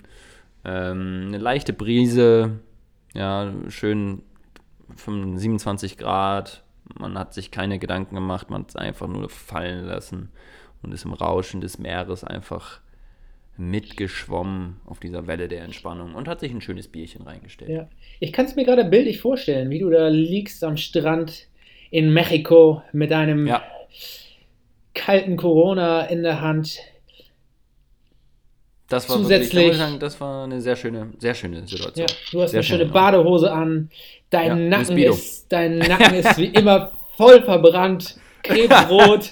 ähm, eine leichte Brise, ja, schön 25, 27 Grad. Man hat sich keine Gedanken gemacht, man hat es einfach nur fallen lassen und ist im Rauschen des Meeres einfach mitgeschwommen auf dieser Welle der Entspannung und hat sich ein schönes Bierchen reingestellt. Ja. Ich kann es mir gerade bildlich vorstellen, wie du da liegst am Strand in Mexiko mit einem Ja. kalten Corona in der Hand. Das war Zusätzlich- wirklich, sagen, das war eine sehr schöne, sehr schöne Situation. Ja, du hast Sehr eine schöne schön, ja. Badehose an. Dein, Ja, Nacken ist, dein Nacken ist wie immer voll verbrannt, krebsrot.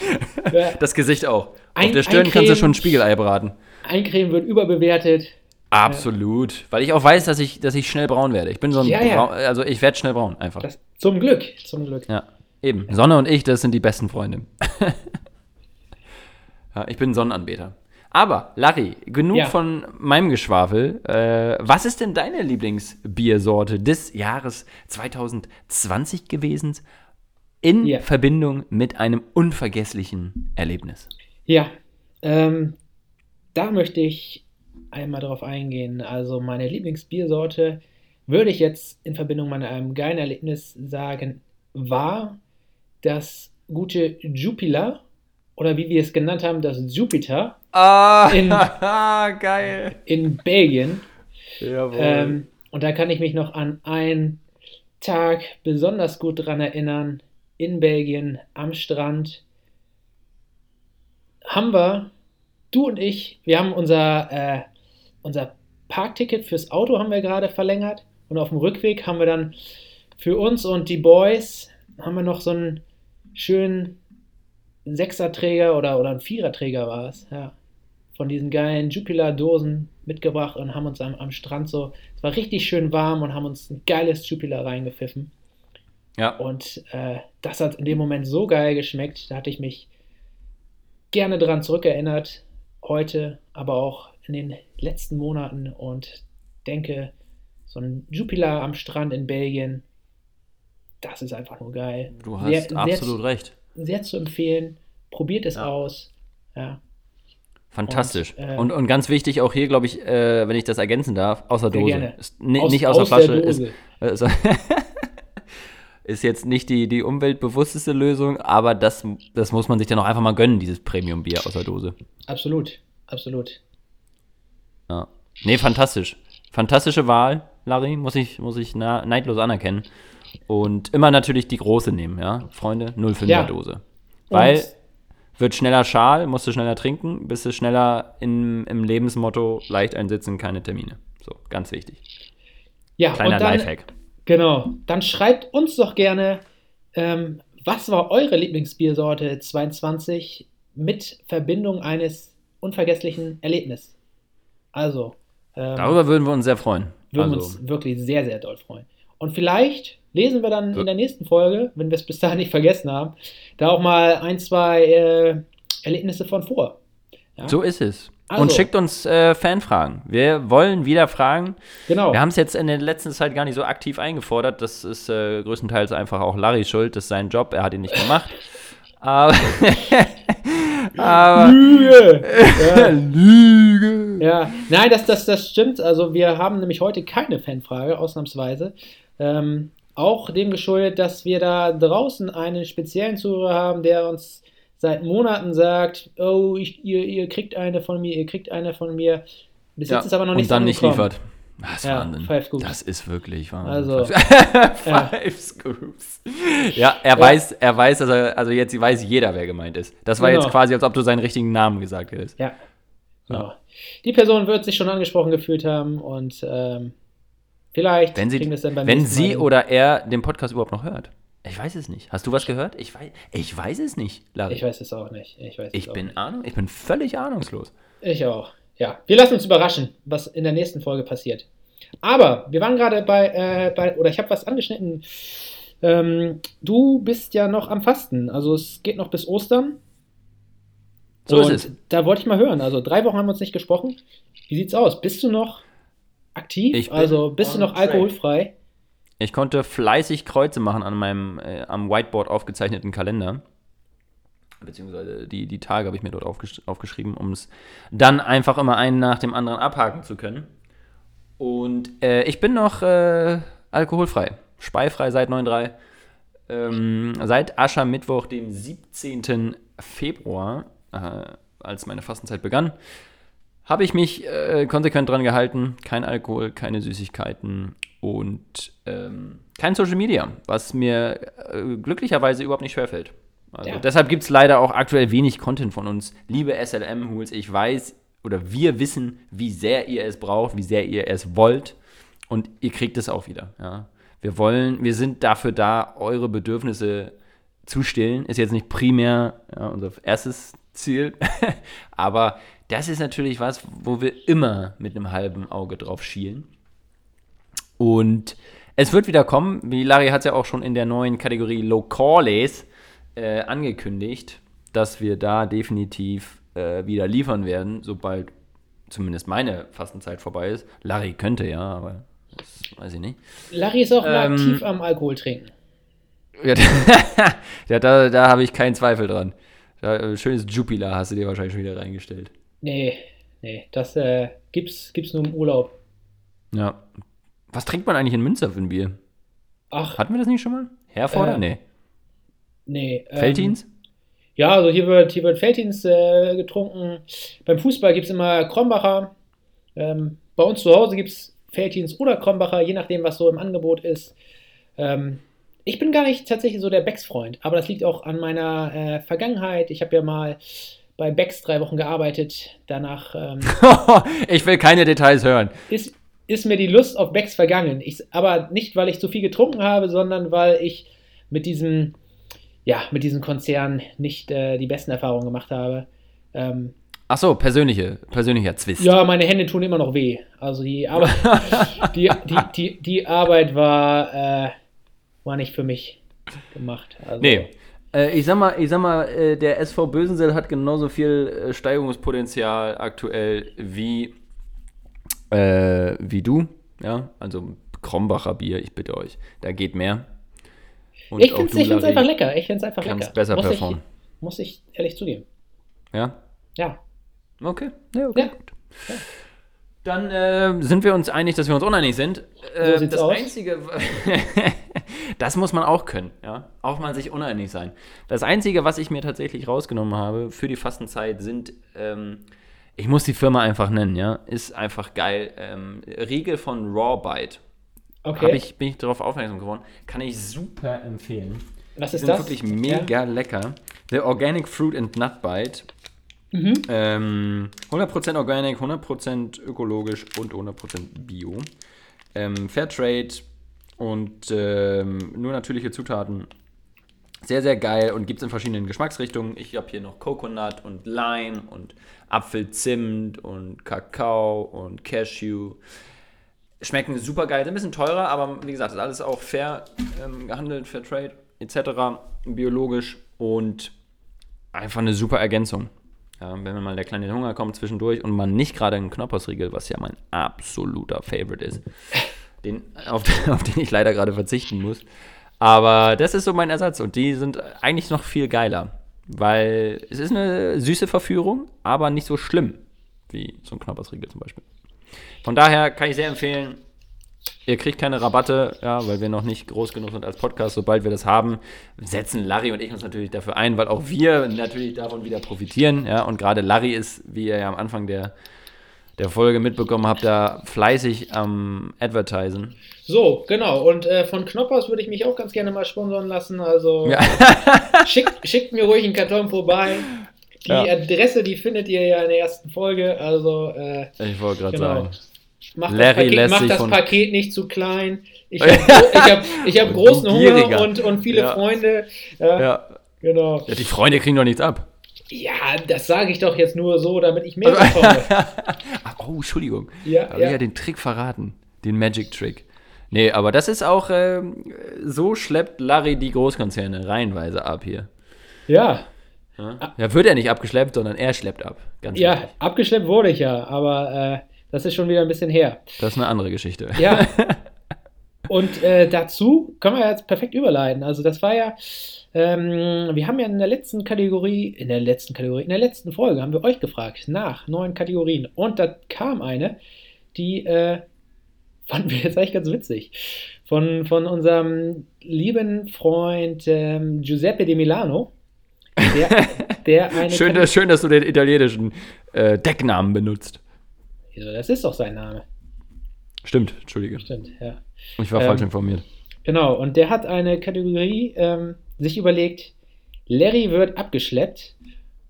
ja, Das Gesicht auch. Ein- Auf der Stirn kannst du schon ein Spiegelei braten. Eincremen wird überbewertet. Absolut. Weil ich auch weiß, dass ich, dass ich schnell braun werde. Ich bin so ein Ja, ja. Braun, also ich werde schnell braun, einfach. Das, zum Glück, zum Glück. Ja, eben. Sonne und ich, das sind die besten Freunde. ja, ich bin Sonnenanbeter. Aber, Larry, genug Ja. von meinem Geschwafel. Äh, was ist denn deine Lieblingsbiersorte des Jahres 2020 gewesen? In Ja. Verbindung mit einem unvergesslichen Erlebnis. Ja, ähm, da möchte ich einmal drauf eingehen. Also meine Lieblingsbiersorte würde ich jetzt in Verbindung mit einem geilen Erlebnis sagen, war das gute Jupiler oder wie wir es genannt haben, das Jupiter Ah, In- geil. in Belgien. Jawohl. Ähm, und da kann ich mich noch an einen Tag besonders gut dran erinnern. In Belgien am Strand haben wir, du und ich, wir haben unser, äh, unser Parkticket fürs Auto haben wir gerade verlängert Und auf dem Rückweg haben wir dann für uns und die Boys haben wir noch so einen schönen Sechserträger oder, oder ein Viererträger war es, ja. Von diesen geilen Jupiler-Dosen mitgebracht und haben uns am, am Strand so, es war richtig schön warm und haben uns ein geiles Jupiler reingepfiffen. Ja. Und äh, das hat in dem Moment so geil geschmeckt, da hatte ich mich gerne dran zurückerinnert, heute, aber auch in den letzten Monaten und denke, so ein Jupiler am Strand in Belgien, das ist einfach nur geil. Du hast Sehr- sehr absolut zu- recht. Sehr zu empfehlen. Probiert es Ja. aus. Ja. Fantastisch. Und, äh, Und, und, ganz wichtig auch hier, glaube ich, äh, wenn ich das ergänzen darf, außer Dose. Ist, Aus- nicht außer aus der Flasche. Ist, Dose. also, ist jetzt nicht die, die umweltbewussteste Lösung, aber das, das muss man sich dann auch einfach mal gönnen, dieses Premium-Bier aus der Dose. Absolut. Absolut. Ja. Nee, fantastisch. Fantastische Wahl, Larry, muss ich, muss ich neidlos anerkennen. Und immer natürlich die große nehmen, ja, Freunde, 05er Ja. Dose. Weil Und- wird schneller Schal, musst du schneller trinken, bist du schneller im, im Lebensmotto leicht einsitzen, keine Termine. So, ganz wichtig. Ja, Kleiner und dann, Lifehack. Genau. Dann schreibt uns doch gerne, ähm, was war eure Lieblingsbiersorte 22 mit Verbindung eines unvergesslichen Erlebnisses? Also, ähm, Darüber würden wir uns sehr freuen. würden also, uns wirklich sehr, sehr doll freuen. Und vielleicht lesen wir dann in der nächsten Folge, wenn wir es bis dahin nicht vergessen haben, da auch mal ein, zwei äh, Erlebnisse von vor. Ja? so ist es. Also. Und schickt uns äh, Fanfragen. Wir wollen wieder fragen. Genau. Wir haben es jetzt in der letzten Zeit gar nicht so aktiv eingefordert. Das ist äh, größtenteils einfach auch Larry schuld. Das ist sein Job. Er hat ihn nicht gemacht. Aber. aber Lüge! ja. Lüge. Ja, nein, das, das, das stimmt. Also wir haben nämlich heute keine Fanfrage, ausnahmsweise. Ähm, auch dem geschuldet, dass wir da draußen einen speziellen Zuhörer haben, der uns seit Monaten sagt, oh, ich, ihr, ihr kriegt eine von mir, ihr kriegt eine von mir. Bis Ja, jetzt ist aber noch und nichts dann nicht liefert. Das ist Ja, Wahnsinn. Das ist wirklich Wahnsinn. Also, Five, ja. Scoops. Ja, er weiß, er weiß, dass er, also jetzt weiß jeder, wer gemeint ist. Das war Genau. jetzt quasi, als ob du seinen richtigen Namen gesagt hättest. Ja. Genau. Die Person wird sich schon angesprochen gefühlt haben und ähm, vielleicht Wenn sie, kriegen wir es dann beim wenn sie oder er den Podcast überhaupt noch hört. Ich weiß es nicht. Hast du was gehört? Ich weiß, ich weiß es nicht, Larry. Ich weiß es auch nicht. Ich, weiß es Ich auch bin nicht. Ahnung, ich bin völlig ahnungslos. Ich auch. Ja, wir lassen uns überraschen, was in der nächsten Folge passiert. Aber wir waren gerade bei, äh, bei, oder ich habe was angeschnitten. Ähm, du bist ja noch am Fasten, also es geht noch bis Ostern. So ist Und es. Da wollte ich mal hören. Also drei Wochen haben wir uns nicht gesprochen. Wie sieht's aus? Bist du noch aktiv? Ich also bist du noch track. alkoholfrei? Ich konnte fleißig Kreuze machen an meinem äh, am Whiteboard aufgezeichneten Kalender. Beziehungsweise die, die Tage habe ich mir dort aufgesch aufgeschrieben, um es dann einfach immer einen nach dem anderen abhaken zu können. Und äh, ich bin noch äh, alkoholfrei, speifrei seit 9.3. Ähm, seit Aschermittwoch, dem 17. Februar, äh, als meine Fastenzeit begann, habe ich mich äh, konsequent dran gehalten. Kein Alkohol, keine Süßigkeiten und ähm, kein Social Media, was mir äh, glücklicherweise überhaupt nicht schwerfällt. Also Ja. deshalb gibt es leider auch aktuell wenig Content von uns. Liebe SLM-Hools, ich weiß oder wir wissen, wie sehr ihr es braucht, wie sehr ihr es wollt und ihr kriegt es auch wieder. Ja. Wir wollen, wir sind dafür da, eure Bedürfnisse zu stillen. Ist jetzt nicht primär ja, unser erstes Ziel, aber das ist natürlich was, wo wir immer mit einem halben Auge drauf schielen. Und es wird wieder kommen, wie Larry hat es ja auch schon in der neuen Kategorie Locales äh, angekündigt, dass wir da definitiv äh, wieder liefern werden, sobald zumindest meine Fastenzeit vorbei ist. Larry könnte ja, aber das weiß ich nicht. Larry ist auch Ähm, aktiv am Alkohol trinken. Ja, ja da, da habe ich keinen Zweifel dran. Da, äh, schönes Jupiler hast du dir wahrscheinlich schon wieder reingestellt. Nee, nee, das äh, gibt's, gibt's nur im Urlaub. Ja. Was trinkt man eigentlich in Münster für ein Bier? Ach, Hatten wir das nicht schon mal? Herforder? Äh, nee. nee. ähm, Feltins? Ja, also hier wird, hier wird Feldins äh, getrunken. Beim Fußball gibt es immer Krombacher. Ähm, bei uns zu Hause gibt es Feldins oder Krombacher, je nachdem, was so im Angebot ist. Ähm, ich bin gar nicht tatsächlich so der Becks-Freund, aber das liegt auch an meiner äh, Vergangenheit. Ich habe ja mal bei Becks drei Wochen gearbeitet. Danach ähm, ich will keine Details hören. ist, ist mir die Lust auf Becks vergangen. Ich, aber nicht, weil ich zu viel getrunken habe, sondern weil ich mit diesem, ja, mit diesem Konzern nicht äh, die besten Erfahrungen gemacht habe. Ähm, Ach so, persönliche, persönlicher Zwist. ja, meine Hände tun immer noch weh. Also die Arbeit, die, die, die, die Arbeit war, äh, war nicht für mich gemacht. Also, Nee. Äh, ich sag mal, ich sag mal äh, der SV Bösensee hat genauso viel äh, Steigerungspotenzial aktuell wie, äh, wie du. Ja, also Krombacher Bier, ich bitte euch. Da geht mehr. Und Ich finde es einfach lecker. Ich finde es einfach kannst lecker. besser muss performen. Ich, muss ich ehrlich zugeben. Ja, Ja. okay. Ja, okay. Ja. Gut. Dann äh, sind wir uns einig, dass wir uns uneinig sind. Äh, das aus. Einzige, das muss man auch können, ja. Auch mal sich uneinig sein. Das Einzige, was ich mir tatsächlich rausgenommen habe für die Fastenzeit, sind, ähm, ich muss die Firma einfach nennen, ja. Ist einfach geil. Ähm, Riegel von Raw Bite. Okay. Ich, bin ich darauf aufmerksam geworden. Kann ich super empfehlen. Was Die ist sind das? wirklich mega lecker. The Organic Fruit and Nut Bite. Mhm. Ähm, 100% organic, 100% ökologisch und 100% bio. Ähm, Fairtrade und ähm, nur natürliche Zutaten. Sehr, sehr geil und gibt es in verschiedenen Geschmacksrichtungen. Ich habe hier noch Coconut und Lime und Apfelzimt und Kakao und Cashew. Schmecken super geil, sind ein bisschen teurer, aber wie gesagt, ist alles auch fair ähm, gehandelt, Fairtrade etc. biologisch und einfach eine super Ergänzung. Wenn mal der kleine Hunger kommt zwischendurch und man nicht gerade einen Knoppersriegel, was ja mein absoluter Favorite ist, den, auf, auf den ich leider gerade verzichten muss. Aber das ist so mein Ersatz und die sind eigentlich noch viel geiler, weil es ist eine süße Verführung, aber nicht so schlimm wie so ein Knoppersriegel zum Beispiel. Von daher kann ich sehr empfehlen, Ihr kriegt keine Rabatte, ja, weil wir noch nicht groß genug sind als Podcast. Sobald wir das haben, setzen Larry und ich uns natürlich dafür ein, weil auch wir natürlich davon wieder profitieren. Ja, und gerade Larry ist, wie ihr ja am Anfang der, der Folge mitbekommen habt, da fleißig am Advertisen. So, genau. Und äh, von Knoppers würde ich mich auch ganz gerne mal sponsern lassen. Also Ja. schickt, schickt mir ruhig einen Karton vorbei. Die Ja. Adresse, die findet ihr ja in der ersten Folge. Also äh, Ich wollte gerade Genau. sagen. Macht, Larry das, Paket, sich das Paket nicht zu klein. Ich habe ich hab, ich hab großen. Hunger und, und viele Ja. Freunde. Ja, Ja. Genau. ja, die Freunde kriegen doch nichts ab. Ja, das sage ich doch jetzt nur so, damit ich mehr bekomme. Oh, Entschuldigung. Ja, Habe ich ja. ja den Trick verraten. Den Magic Trick. Nee, aber das ist auch, ähm, so schleppt Larry die Großkonzerne reihenweise ab hier. ja. Ja, wird er nicht abgeschleppt, sondern er schleppt ab. Ganz Ja, wichtig. abgeschleppt wurde ich ja, aber äh, das ist schon wieder ein bisschen her. Das ist eine andere Geschichte. Ja. Und äh, dazu können wir jetzt perfekt überleiten. Also das war ja, ähm, wir haben ja in der letzten Kategorie, in der letzten Kategorie, in der letzten Folge haben wir euch gefragt nach neuen Kategorien. Und da kam eine, die äh, fanden wir jetzt eigentlich ganz witzig. Von, von unserem lieben Freund ähm, Giuseppe Di Milano. Der, der Schön, dass, schön, dass du den italienischen äh, Decknamen benutzt. Wieso, Das ist doch sein Name. Stimmt, entschuldige. Stimmt, ja. Ich war Ähm, falsch informiert. Genau, und der hat eine Kategorie ähm, sich überlegt, Larry wird abgeschleppt.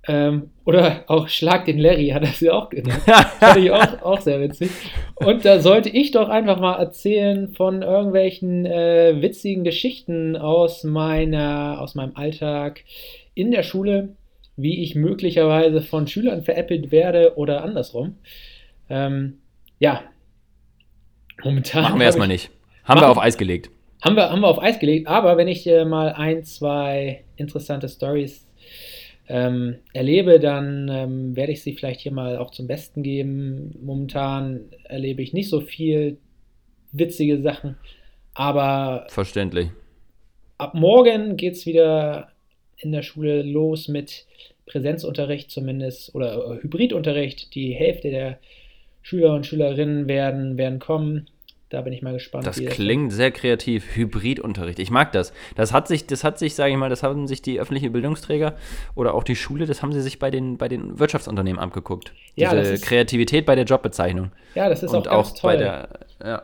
Ähm, oder auch Schlag den Larry, hat er sie auch genannt. Fand ich auch, auch sehr witzig. Und da sollte ich doch einfach mal erzählen von irgendwelchen äh, witzigen Geschichten aus, meiner, aus meinem Alltag in der Schule, wie ich möglicherweise von Schülern veräppelt werde oder andersrum. Ähm, ja. Momentan. Machen wir erstmal ich- nicht. Haben wir Machen- auf Eis gelegt. haben wir, haben wir auf Eis gelegt, aber wenn ich äh, mal ein, zwei interessante Stories ähm, erlebe, dann ähm, werde ich sie vielleicht hier mal auch zum Besten geben. Momentan erlebe ich nicht so viel witzige Sachen, aber Verständlich. ab morgen geht es wieder in der Schule los mit Präsenzunterricht zumindest oder äh, Hybridunterricht. Die Hälfte der Schüler und Schülerinnen werden, werden kommen. Da bin ich mal gespannt. Das klingt sehr kreativ. Hybridunterricht. Ich mag das. Das hat sich, das hat sich, sage ich mal, das haben sich die öffentlichen Bildungsträger oder auch die Schule, das haben sie sich bei den, bei den Wirtschaftsunternehmen abgeguckt. Ja, Diese das ist- Kreativität bei der Jobbezeichnung. Ja, das ist Und auch ganz auch toll. bei der. Ja.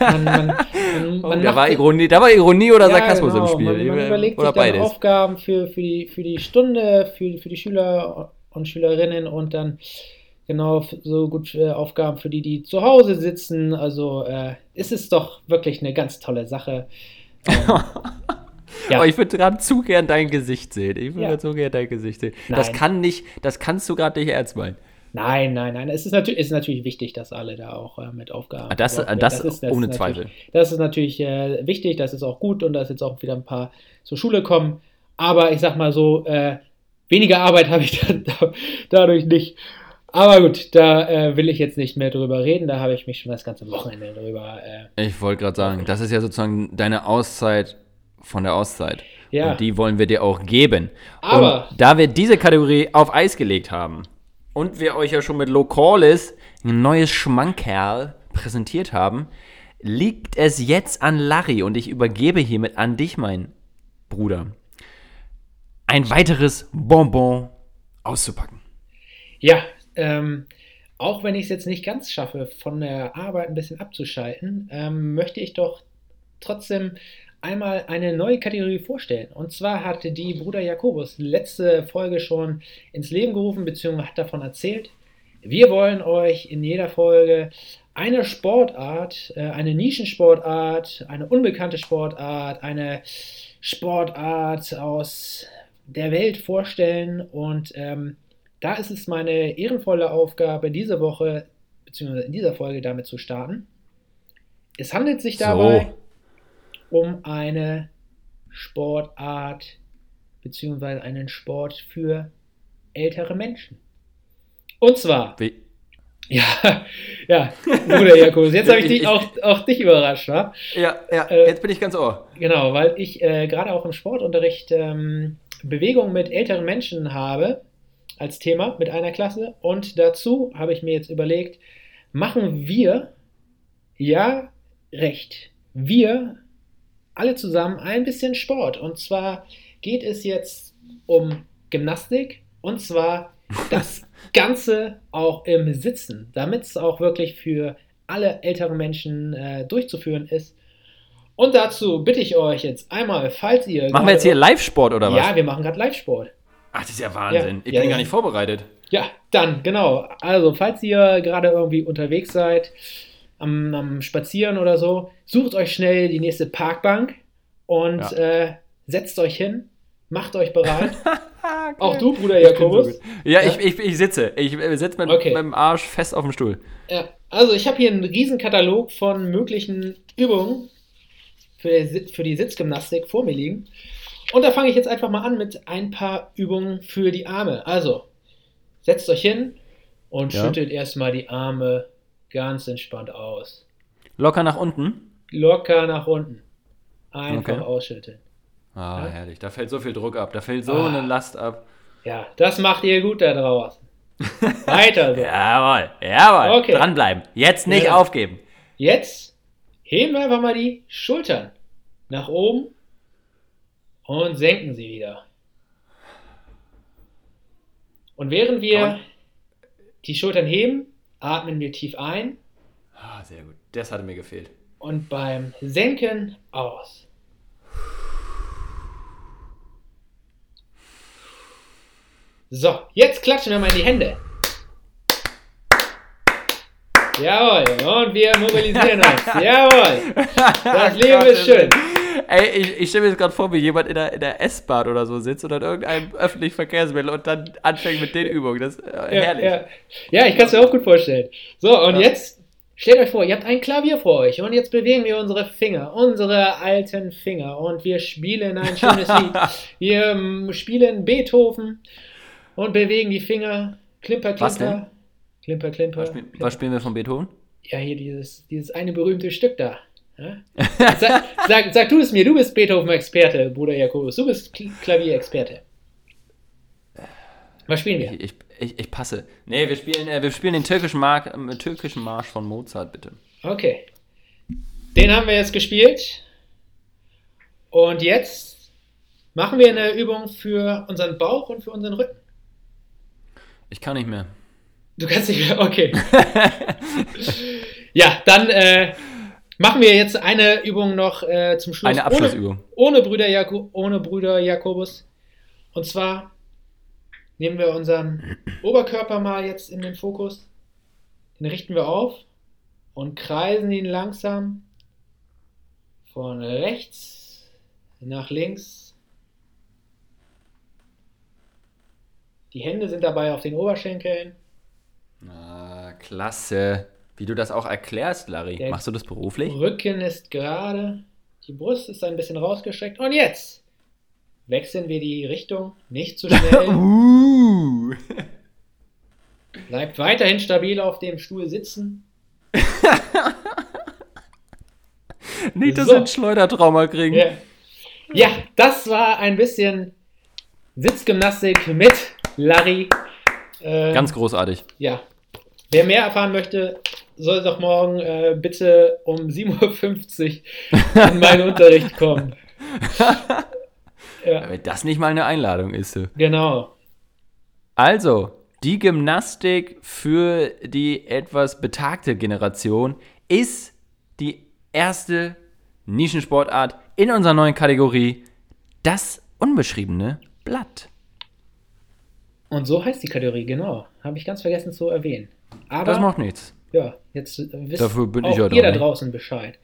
man, man, man, Oh, man da, macht war Ironie, da war Ironie oder Ja, Sarkasmus genau, im Spiel. Man, man überlegt oder sich dann beides. Aufgaben für, für, die, für die Stunde, für, für die Schüler und Schülerinnen und dann Genau, so gut äh, Aufgaben für die, die zu Hause sitzen. Also äh, es ist doch wirklich eine ganz tolle Sache. Ähm, Ja. Aber ich würde gerade zu gern dein Gesicht sehen. Ich würde Ja. zu gern dein Gesicht sehen. Das Nein. kann nicht, das kannst du gerade nicht ernst meinen. Nein, nein, nein. Es ist natürlich, ist natürlich wichtig, dass alle da auch äh, mit Aufgaben. Ah, das- versorgt das werden. ohne natürlich- Zweifel. Das ist natürlich äh, wichtig, das ist auch gut und dass jetzt auch wieder ein paar zur Schule kommen. Aber ich sag mal so, äh, weniger Arbeit habe ich dann da, dadurch nicht. Aber gut, da äh, will ich jetzt nicht mehr drüber reden. Da habe ich mich schon das ganze Wochenende drüber. Äh, Ich wollte gerade sagen, das ist ja sozusagen deine Auszeit von der Auszeit. Ja. Und die wollen wir dir auch geben. Aber- und da wir diese Kategorie auf Eis gelegt haben und wir euch ja schon mit Localis ein neues Schmankerl präsentiert haben, liegt es jetzt an Larry und ich übergebe hiermit an dich, mein Bruder, ein weiteres Bonbon auszupacken. Ja, ähm, auch wenn ich es jetzt nicht ganz schaffe, von der Arbeit ein bisschen abzuschalten, ähm, möchte ich doch trotzdem einmal eine neue Kategorie vorstellen. Und zwar hatte die Bruder Jakobus letzte Folge schon ins Leben gerufen, beziehungsweise hat davon erzählt. Wir wollen euch in jeder Folge eine Sportart, äh, eine Nischensportart, eine unbekannte Sportart, eine Sportart aus der Welt vorstellen. Und ähm, da ist es meine ehrenvolle Aufgabe, diese Woche, beziehungsweise in dieser Folge damit zu starten. Es handelt sich dabei um eine Sportart, beziehungsweise einen Sport für ältere Menschen. Und zwar, Wie, ja, ja, Bruder Jakobus, jetzt habe ich, Ich- dich, ich- auch, auch dich überrascht, wa? ja, ja, Äh, jetzt bin ich ganz ohr. Genau, weil ich äh, gerade auch im Sportunterricht ähm, Bewegung mit älteren Menschen habe als Thema mit einer Klasse. Und dazu habe ich mir jetzt überlegt, machen wir, ja, recht, wir alle zusammen ein bisschen Sport. Und zwar geht es jetzt um Gymnastik und zwar das Ganze auch im Sitzen, damit es auch wirklich für alle älteren Menschen äh, durchzuführen ist. Und dazu bitte ich euch jetzt einmal, falls ihr. Machen wir jetzt hier Live-Sport oder was? Ja, wir machen gerade Live-Sport. Ach, das ist ja Wahnsinn. Ja, ich ja, bin ja. gar nicht vorbereitet. Ja, dann, genau. Also, falls ihr gerade irgendwie unterwegs seid, am, am Spazieren oder so, sucht euch schnell die nächste Parkbank und äh, setzt euch hin, macht euch bereit. Ah, Auch du, Bruder so Jakobus. gut. Ja? Ich, ich, ich sitze. Ich äh, sitze mit Okay. meinem Arsch fest auf dem Stuhl. Ja, also ich habe hier einen riesen Katalog von möglichen Übungen für, für die Sitzgymnastik vor mir liegen. Und da fange ich jetzt einfach mal an mit ein paar Übungen für die Arme. Also, setzt euch hin und Ja. schüttelt erstmal die Arme ganz entspannt aus. Locker nach unten. Locker nach unten. Einfach Okay. ausschütteln. Ah, Ja. herrlich. Da fällt so viel Druck ab. Da fällt so Ah. eine Last ab. Ja, das macht ihr gut da draußen. Weiter so. Jawohl, jawohl. Okay. Dranbleiben. Jetzt nicht Ja. aufgeben. Jetzt heben wir einfach mal die Schultern nach oben und senken sie wieder. Und während wir die Schultern heben, atmen wir tief ein Ah, sehr gut. Das hatte mir gefehlt. und beim Senken aus. So, jetzt klatschen wir mal in die Hände. Jawohl, und wir mobilisieren uns. Jawohl, das Leben ist schön. Ey, ich, ich stelle mir jetzt gerade vor, wie jemand in der, in der S-Bahn oder so sitzt oder in irgendeinem öffentlichen Verkehrsmittel und dann anfängt mit den Übungen. Das ist äh, Ja, herrlich. ja. ja ich kann es mir auch gut vorstellen. So, und Ja. jetzt stellt euch vor, ihr habt ein Klavier vor euch und jetzt bewegen wir unsere Finger, unsere alten Finger und wir spielen ein schönes Lied. Wir ähm, spielen Beethoven und bewegen die Finger. Klimper, Was klimper. Klimper, klimper. Was, spiel, was spielen wir von Beethoven? Ja, hier dieses, dieses eine berühmte Stück da. Sag, sag, sag du es mir, du bist Beethoven-Experte, Bruder Jakobus. Du bist Kl- Klavierexperte. Was spielen wir? Ich, ich, ich, ich passe. Nee, wir spielen, äh, wir spielen den türkischen, Mark, äh, türkischen Marsch von Mozart, bitte. Okay. Den haben wir jetzt gespielt. Und jetzt machen wir eine Übung für unseren Bauch und für unseren Rücken. Ich kann nicht mehr. Du kannst nicht mehr. Okay. ja, dann äh, machen wir jetzt eine Übung noch äh, zum Schluss. Eine Abschlussübung. Ohne, ohne, Brüder Jako, ohne Brüder Jakobus. Und zwar nehmen wir unseren Oberkörper mal jetzt in den Fokus. Den richten wir auf und kreisen ihn langsam von rechts nach links. Die Hände sind dabei auf den Oberschenkeln. Ah, klasse. Wie du das auch erklärst, Larry. Der- Machst du das beruflich? Rücken ist gerade. Die Brust ist ein bisschen rausgestreckt. Und jetzt wechseln wir die Richtung. Nicht zu schnell. Uh. Bleibt weiterhin stabil auf dem Stuhl sitzen. Nicht, dass So. wir ein Schleudertrauma kriegen. Ja. ja, das war ein bisschen Sitzgymnastik mit Larry. Ähm, Ganz großartig. Ja. Wer mehr erfahren möchte, soll doch morgen äh, bitte um 7.50 Uhr in meinen Unterricht kommen. Ja, Wenn das nicht mal eine Einladung ist. genau. Also, die Gymnastik für die etwas betagte Generation ist die erste Nischensportart in unserer neuen Kategorie, das unbeschriebene Blatt. Und so heißt die Kategorie, genau. Habe ich ganz vergessen zu erwähnen. Aber Das macht nichts. Ja, jetzt äh, wisst Dafür bin auch ich ja ihr da, da ne? draußen Bescheid.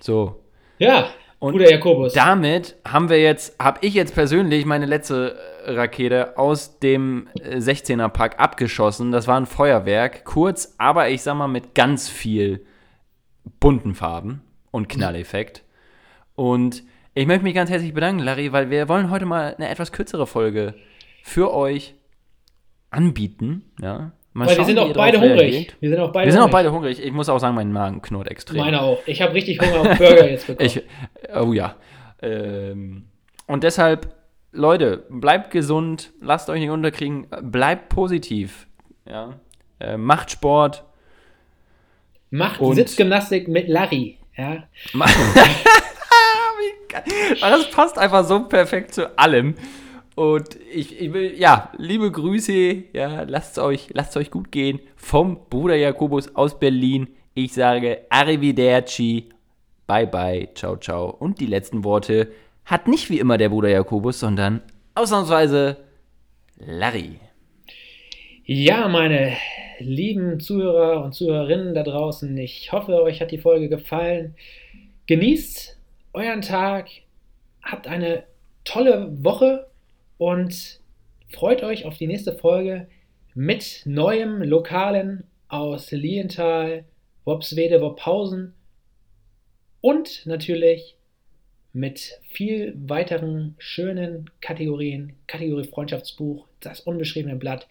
So. Ja, Und Bruder Jakobus. Damit haben wir jetzt, habe ich jetzt persönlich meine letzte äh, Rakete aus dem äh, 16er Pack abgeschossen. Das war ein Feuerwerk, kurz, aber ich sag mal mit ganz viel bunten Farben und Knalleffekt. Und ich möchte mich ganz herzlich bedanken, Larry, weil wir wollen heute mal eine etwas kürzere Folge für euch anbieten. Ja. Mal Weil wir schauen, sind wie auch beide hungrig. reagiert. Wir sind auch beide Wir sind auch hungrig. beide hungrig. Ich muss auch sagen, mein Magen knurrt extrem. Meiner auch. Ich habe richtig Hunger auf Burger jetzt bekommen. Ich, oh ja. Ähm, und deshalb, Leute, bleibt gesund, lasst euch nicht unterkriegen, bleibt positiv. Ja? Äh, macht Sport. Macht Sitzgymnastik mit Larry. Ja. Das passt einfach so perfekt zu allem. Und ich, ich will, ja, liebe Grüße, ja, lasst euch, lasst euch gut gehen vom Bruder Jakobus aus Berlin. Ich sage Arrivederci, bye bye, ciao, ciao. Und die letzten Worte hat nicht wie immer der Bruder Jakobus, sondern ausnahmsweise Larry. Ja, meine lieben Zuhörer und Zuhörerinnen da draußen, ich hoffe, euch hat die Folge gefallen. Genießt euren Tag, habt eine tolle Woche und freut euch auf die nächste Folge mit neuem Lokalen aus Lienthal, Wopswede, Wopphausen und natürlich mit viel weiteren schönen Kategorien. Kategorie Freundschaftsbuch, das unbeschriebene Blatt.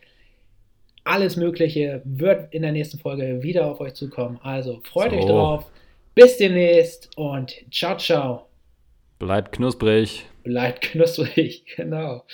Alles Mögliche wird in der nächsten Folge wieder auf euch zukommen. Also freut So. euch drauf. Bis demnächst und ciao, ciao. Bleibt knusprig. Bleibt knusprig. Genau.